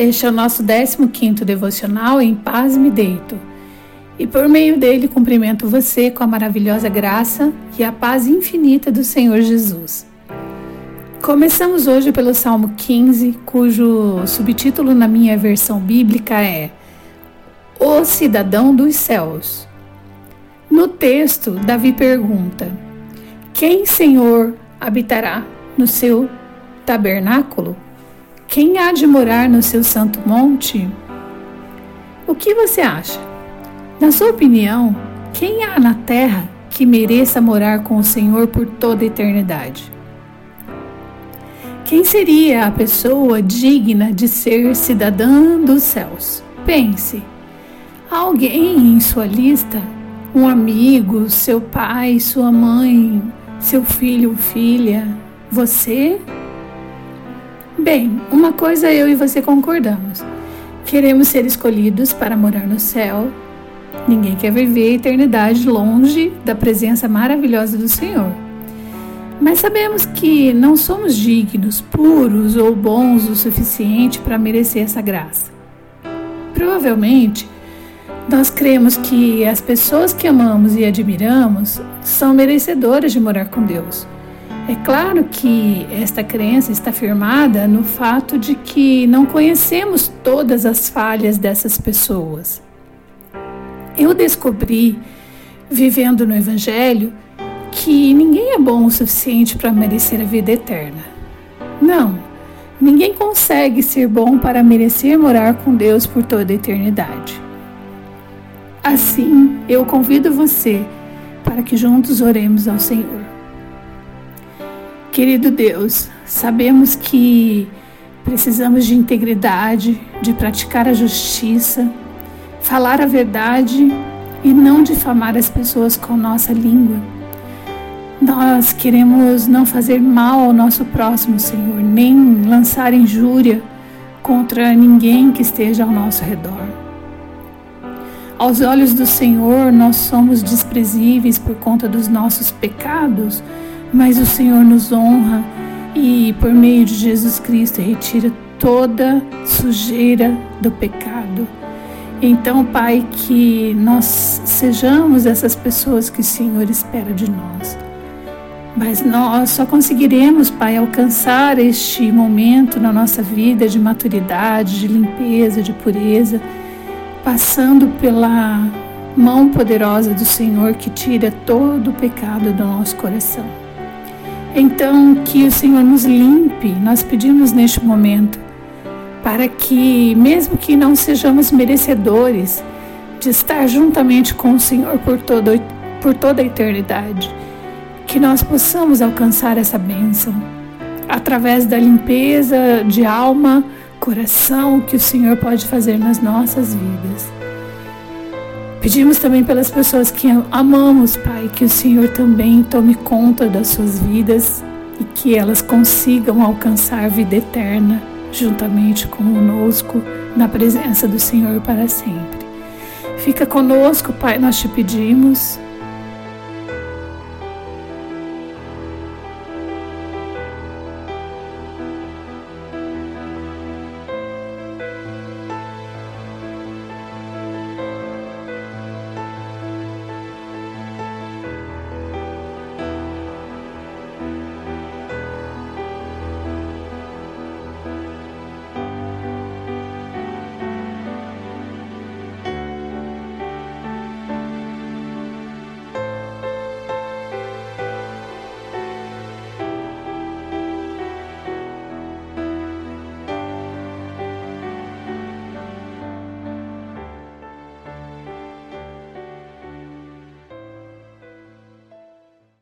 Este é o nosso 15º devocional em Paz me deito. E por meio dele cumprimento você com a maravilhosa graça e a paz infinita do Senhor Jesus. Começamos hoje pelo Salmo 15, cujo subtítulo na minha versão bíblica é O Cidadão dos Céus. No texto, Davi pergunta: Quem, Senhor, habitará no seu tabernáculo? Quem há de morar no seu santo monte? O que você acha? Na sua opinião, quem há na terra que mereça morar com o Senhor por toda a eternidade? Quem seria a pessoa digna de ser cidadã dos céus? Pense. Alguém em sua lista? Um amigo, seu pai, sua mãe, seu filho ou filha? Você? Bem, uma coisa eu e você concordamos. Queremos ser escolhidos para morar no céu. Ninguém quer viver a eternidade longe da presença maravilhosa do Senhor. Mas sabemos que não somos dignos, puros ou bons o suficiente para merecer essa graça. Provavelmente, nós cremos que as pessoas que amamos e admiramos são merecedoras de morar com Deus. É claro que esta crença está firmada no fato de que não conhecemos todas as falhas dessas pessoas. Eu descobri, vivendo no Evangelho, que ninguém é bom o suficiente para merecer a vida eterna. Não, ninguém consegue ser bom para merecer morar com Deus por toda a eternidade. Assim, eu convido você para que juntos oremos ao Senhor. Querido Deus, sabemos que precisamos de integridade, de praticar a justiça, falar a verdade e não difamar as pessoas com nossa língua. Nós queremos não fazer mal ao nosso próximo, Senhor, nem lançar injúria contra ninguém que esteja ao nosso redor. Aos olhos do Senhor, nós somos desprezíveis por conta dos nossos pecados mas o Senhor nos honra e, por meio de Jesus Cristo, retira toda sujeira do pecado. Então, Pai, que nós sejamos essas pessoas que o Senhor espera de nós. Mas nós só conseguiremos, Pai, alcançar este momento na nossa vida de maturidade, de limpeza, de pureza, passando pela mão poderosa do Senhor que tira todo o pecado do nosso coração. Então, que o Senhor nos limpe, nós pedimos neste momento, para que, mesmo que não sejamos merecedores de estar juntamente com o Senhor por, todo, por toda a eternidade, que nós possamos alcançar essa bênção através da limpeza de alma, coração que o Senhor pode fazer nas nossas vidas. Pedimos também pelas pessoas que amamos, Pai, que o Senhor também tome conta das suas vidas e que elas consigam alcançar vida eterna juntamente conosco na presença do Senhor para sempre. Fica conosco, Pai, nós te pedimos